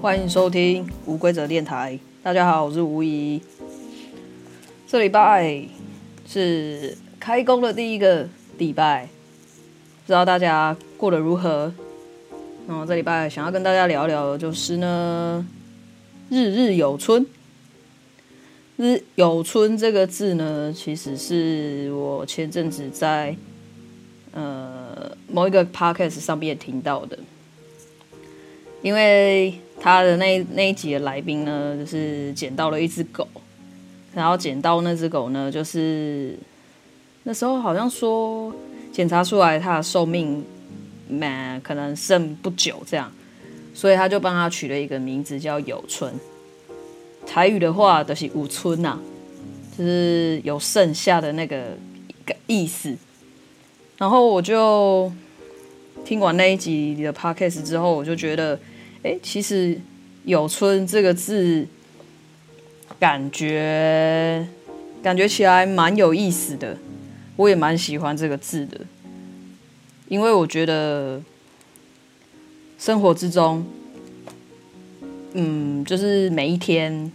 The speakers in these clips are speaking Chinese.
欢迎收听无规则电台。大家好，我是吴怡。这礼拜是开工的第一个礼拜，不知道大家过得如何？然后这礼拜想要跟大家聊聊的就是呢，日日有春。日有春这个字呢，其实是我前阵子在呃某一个 podcast 上面听到的，因为他的那那一集的来宾呢，就是捡到了一只狗，然后捡到那只狗呢，就是那时候好像说检查出来它的寿命，蛮可能剩不久这样，所以他就帮他取了一个名字叫有春。台语的话都是有春呐，就是有剩下的那个意思。然后我就听完那一集的 podcast 之后，我就觉得，哎，其实“有春”这个字，感觉感觉起来蛮有意思的。我也蛮喜欢这个字的，因为我觉得生活之中，嗯，就是每一天。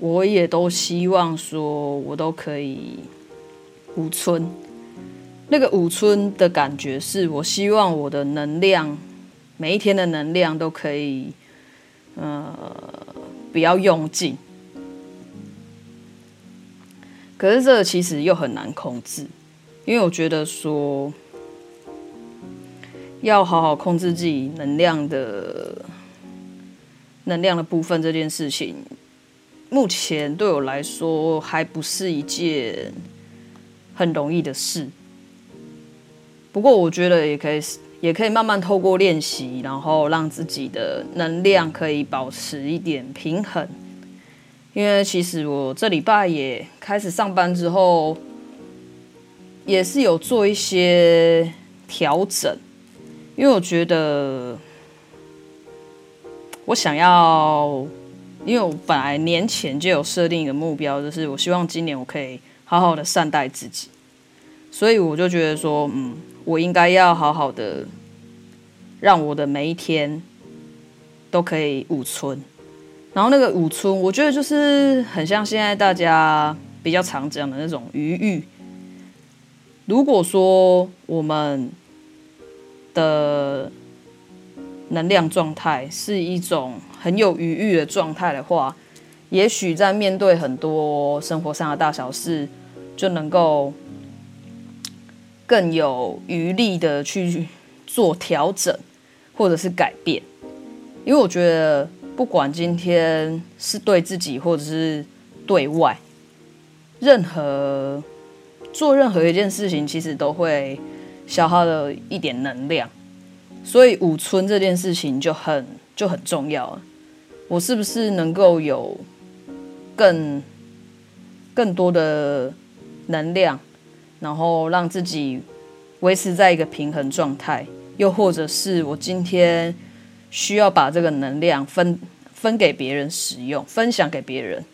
我也都希望说，我都可以五春。那个五春的感觉，是我希望我的能量，每一天的能量都可以，呃，不要用尽。可是这其实又很难控制，因为我觉得说，要好好控制自己能量的，能量的部分这件事情。目前对我来说还不是一件很容易的事，不过我觉得也可以，也可以慢慢透过练习，然后让自己的能量可以保持一点平衡。因为其实我这礼拜也开始上班之后，也是有做一些调整，因为我觉得我想要。因为我本来年前就有设定一个目标，就是我希望今年我可以好好的善待自己，所以我就觉得说，嗯，我应该要好好的让我的每一天都可以五春。然后那个五春，我觉得就是很像现在大家比较常讲的那种余裕。如果说我们的能量状态是一种很有余裕的状态的话，也许在面对很多生活上的大小事，就能够更有余力的去做调整，或者是改变。因为我觉得，不管今天是对自己，或者是对外，任何做任何一件事情，其实都会消耗了一点能量。所以五春这件事情就很就很重要了。我是不是能够有更更多的能量，然后让自己维持在一个平衡状态？又或者是我今天需要把这个能量分分给别人使用，分享给别人，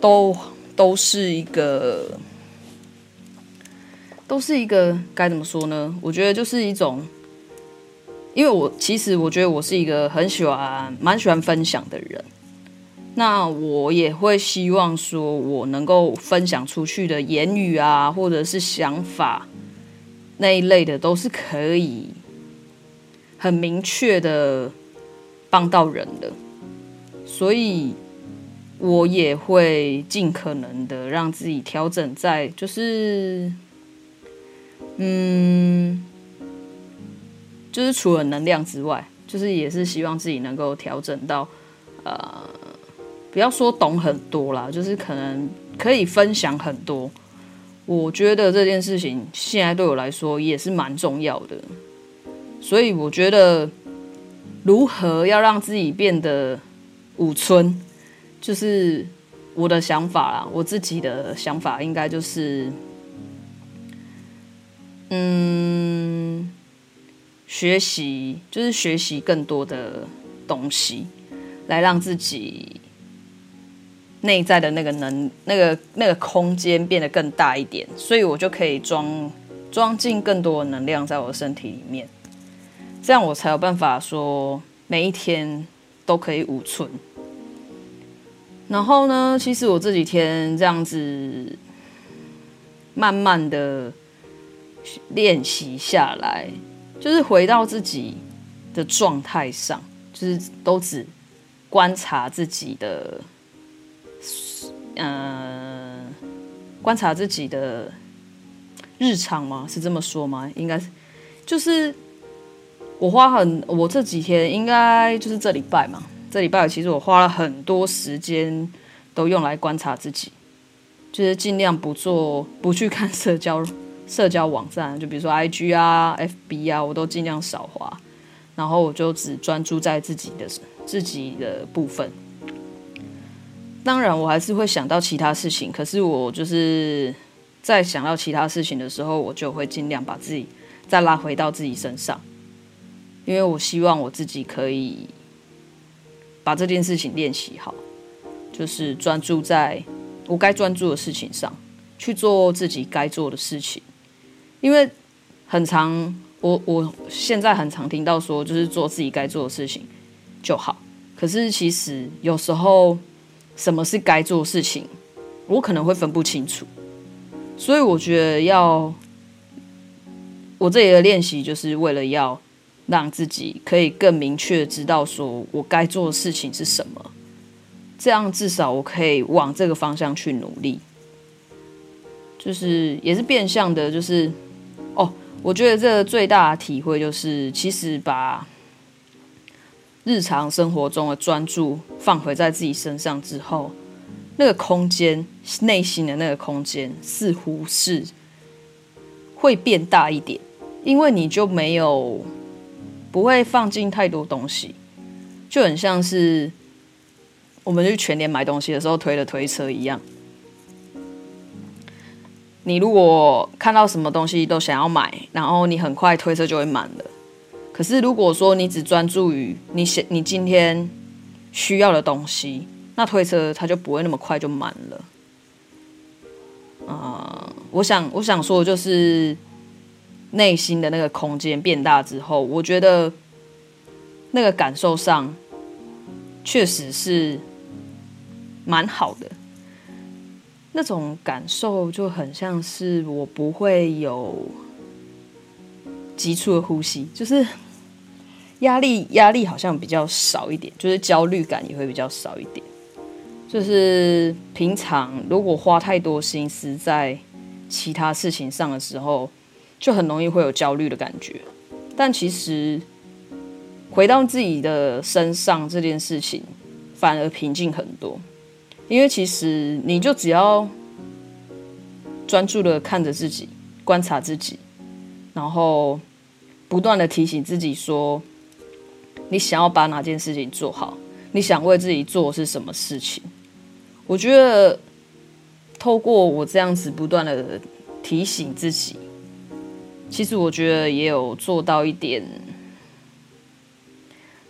都都是一个都是一个该怎么说呢？我觉得就是一种。因为我其实我觉得我是一个很喜欢、蛮喜欢分享的人，那我也会希望说，我能够分享出去的言语啊，或者是想法那一类的，都是可以很明确的帮到人的，所以我也会尽可能的让自己调整在，就是，嗯。就是除了能量之外，就是也是希望自己能够调整到，呃，不要说懂很多啦，就是可能可以分享很多。我觉得这件事情现在对我来说也是蛮重要的，所以我觉得如何要让自己变得五村，就是我的想法啦，我自己的想法应该就是，嗯。学习就是学习更多的东西，来让自己内在的那个能、那个那个空间变得更大一点，所以我就可以装装进更多的能量在我的身体里面，这样我才有办法说每一天都可以五寸。然后呢，其实我这几天这样子慢慢的练习下来，就是回到自己的状态上，就是都只观察自己的，嗯、呃，观察自己的日常吗？是这么说吗？应该是，就是我花很，我这几天应该就是这礼拜嘛。这礼拜其实我花了很多时间，都用来观察自己，就是尽量不做、不去看社交社交网站，就比如说 IG 啊、FB 啊，我都尽量少花，然后我就只专注在自己的自己的部分。当然，我还是会想到其他事情，可是我就是在想到其他事情的时候，我就会尽量把自己再拉回到自己身上，因为我希望我自己可以。把这件事情练习好，就是专注在我该专注的事情上，去做自己该做的事情。因为很常，我我现在很常听到说，就是做自己该做的事情就好。可是其实有时候，什么是该做的事情，我可能会分不清楚。所以我觉得要，我这里的练习就是为了要。让自己可以更明确知道，说我该做的事情是什么，这样至少我可以往这个方向去努力。就是也是变相的，就是哦，我觉得这个最大的体会就是，其实把日常生活中的专注放回在自己身上之后，那个空间，内心的那个空间，似乎是会变大一点，因为你就没有。不会放进太多东西，就很像是我们去全年买东西的时候推的推车一样。你如果看到什么东西都想要买，然后你很快推车就会满了。可是如果说你只专注于你想你今天需要的东西，那推车它就不会那么快就满了。啊、我想我想说的就是。内心的那个空间变大之后，我觉得那个感受上确实是蛮好的。那种感受就很像是我不会有急促的呼吸，就是压力压力好像比较少一点，就是焦虑感也会比较少一点。就是平常如果花太多心思在其他事情上的时候。就很容易会有焦虑的感觉，但其实回到自己的身上这件事情反而平静很多，因为其实你就只要专注的看着自己，观察自己，然后不断的提醒自己说，你想要把哪件事情做好，你想为自己做是什么事情。我觉得透过我这样子不断的提醒自己。其实我觉得也有做到一点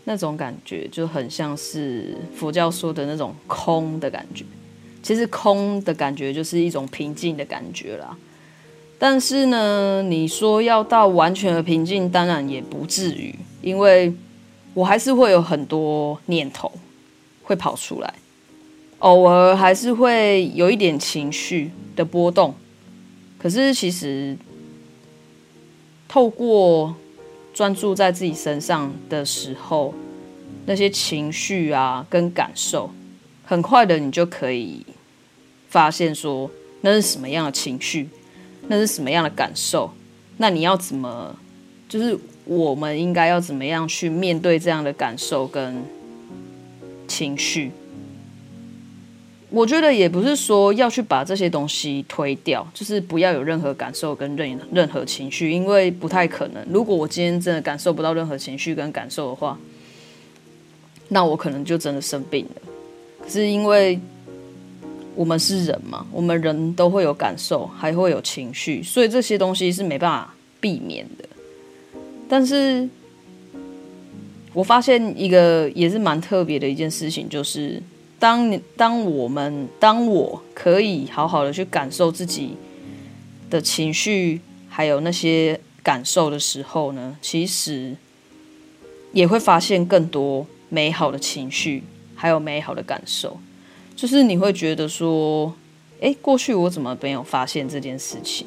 那种感觉，就很像是佛教说的那种空的感觉。其实空的感觉就是一种平静的感觉啦。但是呢，你说要到完全的平静，当然也不至于，因为我还是会有很多念头会跑出来，偶尔还是会有一点情绪的波动。可是其实。透过专注在自己身上的时候，那些情绪啊跟感受，很快的你就可以发现说那是什么样的情绪，那是什么样的感受。那你要怎么，就是我们应该要怎么样去面对这样的感受跟情绪？我觉得也不是说要去把这些东西推掉，就是不要有任何感受跟任任何情绪，因为不太可能。如果我今天真的感受不到任何情绪跟感受的话，那我可能就真的生病了。是因为我们是人嘛，我们人都会有感受，还会有情绪，所以这些东西是没办法避免的。但是我发现一个也是蛮特别的一件事情，就是。当你当我们当我可以好好的去感受自己的情绪，还有那些感受的时候呢，其实也会发现更多美好的情绪，还有美好的感受。就是你会觉得说，诶，过去我怎么没有发现这件事情？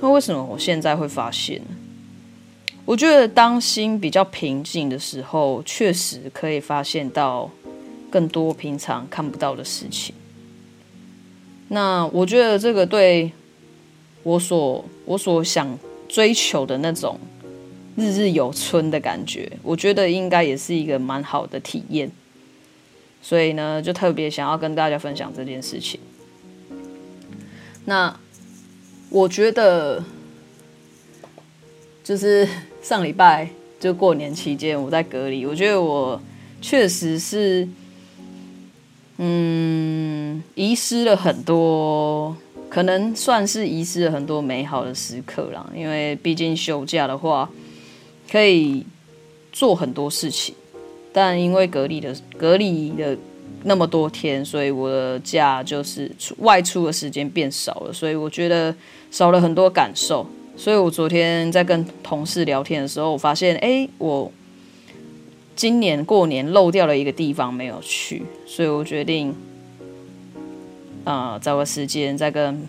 那为什么我现在会发现呢？我觉得当心比较平静的时候，确实可以发现到更多平常看不到的事情。那我觉得这个对我所我所想追求的那种日日有春的感觉，我觉得应该也是一个蛮好的体验。所以呢，就特别想要跟大家分享这件事情。那我觉得，就是上礼拜就过年期间，我在隔离，我觉得我确实是，嗯，遗失了很多，可能算是遗失了很多美好的时刻啦。因为毕竟休假的话，可以做很多事情。但因为隔离的隔离的那么多天，所以我的假就是外出的时间变少了，所以我觉得少了很多感受。所以我昨天在跟同事聊天的时候，我发现，哎，我今年过年漏掉了一个地方没有去，所以我决定，啊、找个时间再跟。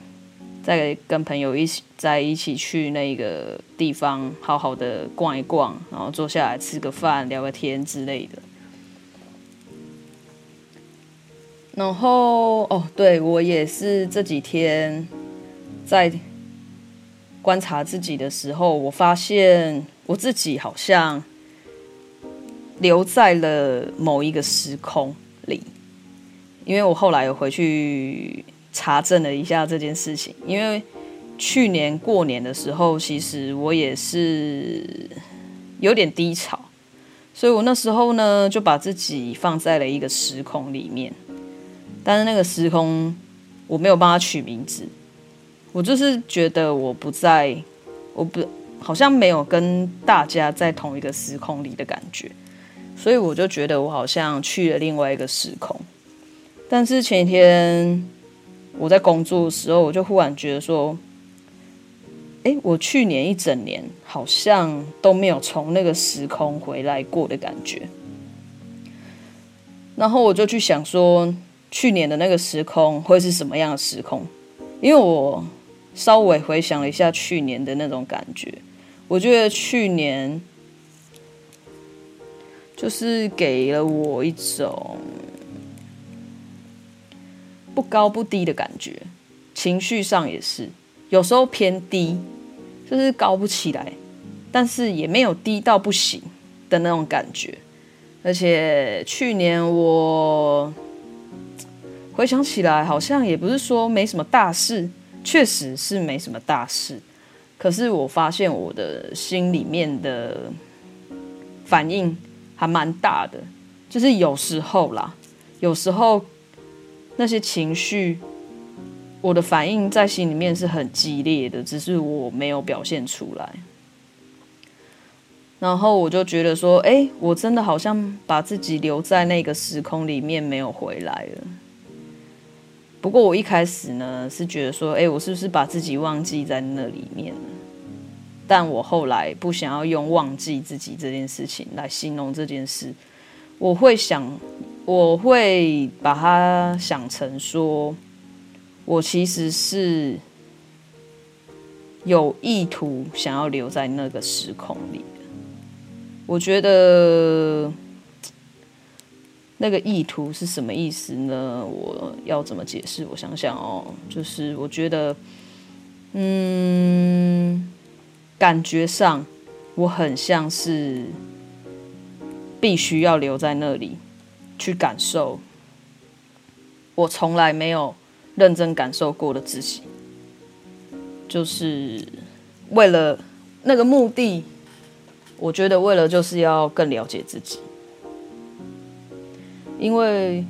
再跟朋友一起在一起去那个地方，好好的逛一逛，然后坐下来吃个饭、聊个天之类的。然后哦，对，我也是这几天在观察自己的时候，我发现我自己好像留在了某一个时空里，因为我后来有回去。查证了一下这件事情，因为去年过年的时候，其实我也是有点低潮，所以我那时候呢就把自己放在了一个时空里面，但是那个时空我没有帮他取名字，我就是觉得我不在，我不好像没有跟大家在同一个时空里的感觉，所以我就觉得我好像去了另外一个时空，但是前一天。我在工作的时候，我就忽然觉得说，哎，我去年一整年好像都没有从那个时空回来过的感觉。然后我就去想说，去年的那个时空会是什么样的时空？因为我稍微回想了一下去年的那种感觉，我觉得去年就是给了我一种。不高不低的感觉，情绪上也是，有时候偏低，就是高不起来，但是也没有低到不行的那种感觉。而且去年我回想起来，好像也不是说没什么大事，确实是没什么大事。可是我发现我的心里面的反应还蛮大的，就是有时候啦，有时候。那些情绪，我的反应在心里面是很激烈的，只是我没有表现出来。然后我就觉得说，哎，我真的好像把自己留在那个时空里面，没有回来了。不过我一开始呢，是觉得说，哎，我是不是把自己忘记在那里面了？但我后来不想要用忘记自己这件事情来形容这件事，我会想。我会把它想成说，我其实是有意图想要留在那个时空里的。我觉得那个意图是什么意思呢？我要怎么解释？我想想哦，就是我觉得，嗯，感觉上我很像是必须要留在那里。去感受我从来没有认真感受过的自己，就是为了那个目的。我觉得为了就是要更了解自己，因为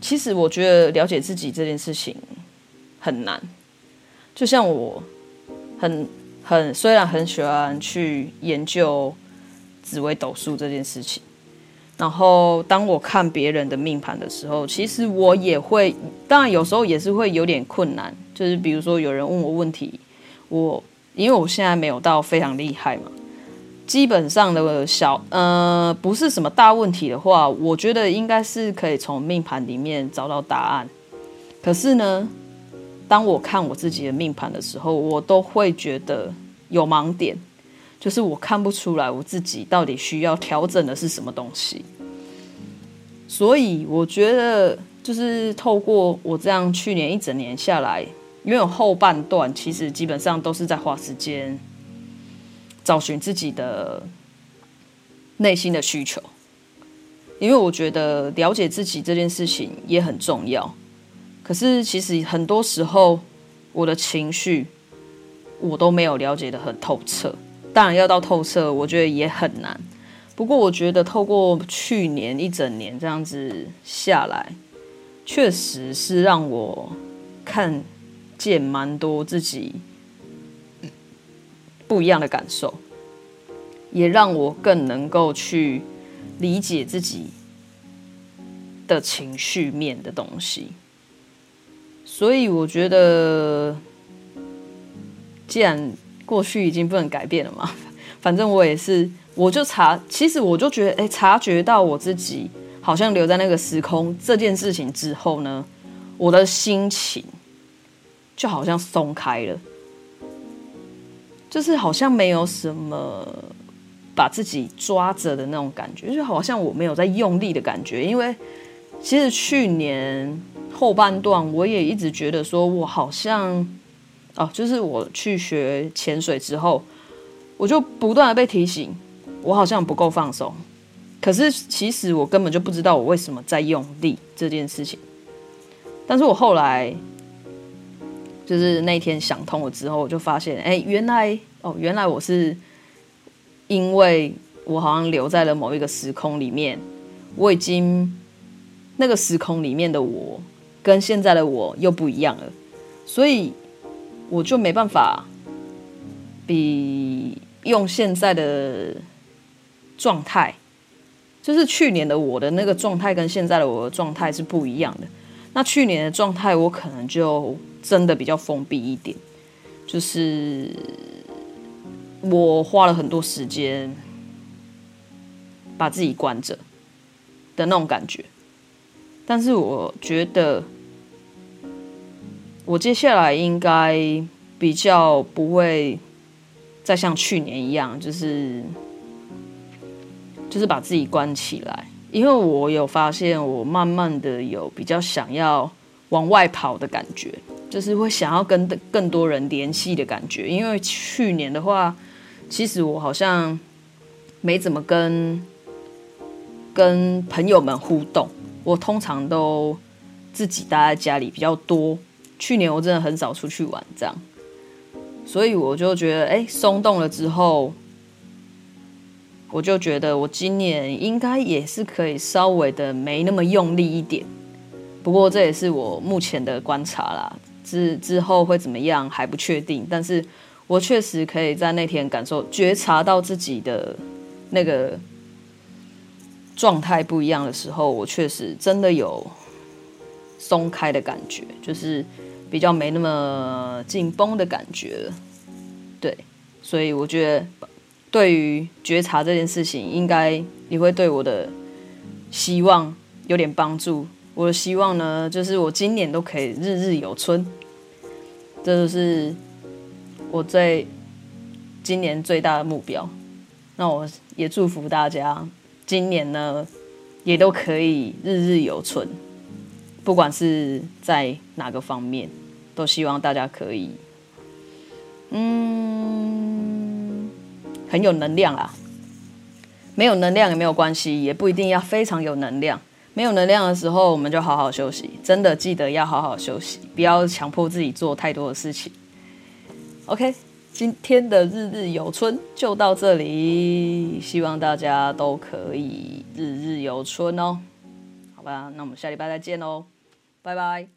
其实我觉得了解自己这件事情很难。就像我很很虽然很喜欢去研究紫微斗数这件事情。然后，当我看别人的命盘的时候，其实我也会，当然有时候也是会有点困难。就是比如说，有人问我问题，我因为我现在没有到非常厉害嘛，基本上的小呃不是什么大问题的话，我觉得应该是可以从命盘里面找到答案。可是呢，当我看我自己的命盘的时候，我都会觉得有盲点，就是我看不出来我自己到底需要调整的是什么东西。所以我觉得，就是透过我这样去年一整年下来，因为我后半段其实基本上都是在花时间找寻自己的内心的需求，因为我觉得了解自己这件事情也很重要。可是，其实很多时候，我的情绪我都没有了解得很透彻。当然，要到透彻，我觉得也很难。不过，我觉得透过去年一整年这样子下来，确实是让我看见蛮多自己不一样的感受，也让我更能够去理解自己的情绪面的东西。所以我觉得，既然过去已经不能改变了嘛，反正我也是，我就察，其实我就觉得，哎，察觉到我自己好像留在那个时空这件事情之后呢，我的心情就好像松开了，就是好像没有什么把自己抓着的那种感觉，就好像我没有在用力的感觉，因为其实去年。后半段我也一直觉得说，我好像哦，就是我去学潜水之后，我就不断的被提醒，我好像不够放松。可是其实我根本就不知道我为什么在用力这件事情。但是我后来就是那天想通了之后，我就发现，哎，原来哦，原来我是因为我好像留在了某一个时空里面，我已经那个时空里面的我。跟现在的我又不一样了，所以我就没办法比用现在的状态，就是去年的我的那个状态跟现在的我的状态是不一样的。那去年的状态我可能就真的比较封闭一点，就是我花了很多时间把自己关着的那种感觉，但是我觉得。我接下来应该比较不会再像去年一样，就是就是把自己关起来，因为我有发现，我慢慢的有比较想要往外跑的感觉，就是会想要跟更多人联系的感觉。因为去年的话，其实我好像没怎么跟跟朋友们互动，我通常都自己待在家里比较多。去年我真的很少出去玩，这样，所以我就觉得，哎，松动了之后，我就觉得我今年应该也是可以稍微的没那么用力一点。不过这也是我目前的观察啦，之之后会怎么样还不确定。但是我确实可以在那天感受、觉察到自己的那个状态不一样的时候，我确实真的有松开的感觉，就是。比较没那么紧绷的感觉，对，所以我觉得对于觉察这件事情，应该也会对我的希望有点帮助。我的希望呢，就是我今年都可以日日有春，这就是我最今年最大的目标。那我也祝福大家，今年呢也都可以日日有存。不管是在哪个方面，都希望大家可以，嗯，很有能量啊。没有能量也没有关系，也不一定要非常有能量。没有能量的时候，我们就好好休息。真的记得要好好休息，不要强迫自己做太多的事情。OK，今天的日日有春就到这里，希望大家都可以日日有春哦。好吧，那我们下礼拜再见喽。拜拜。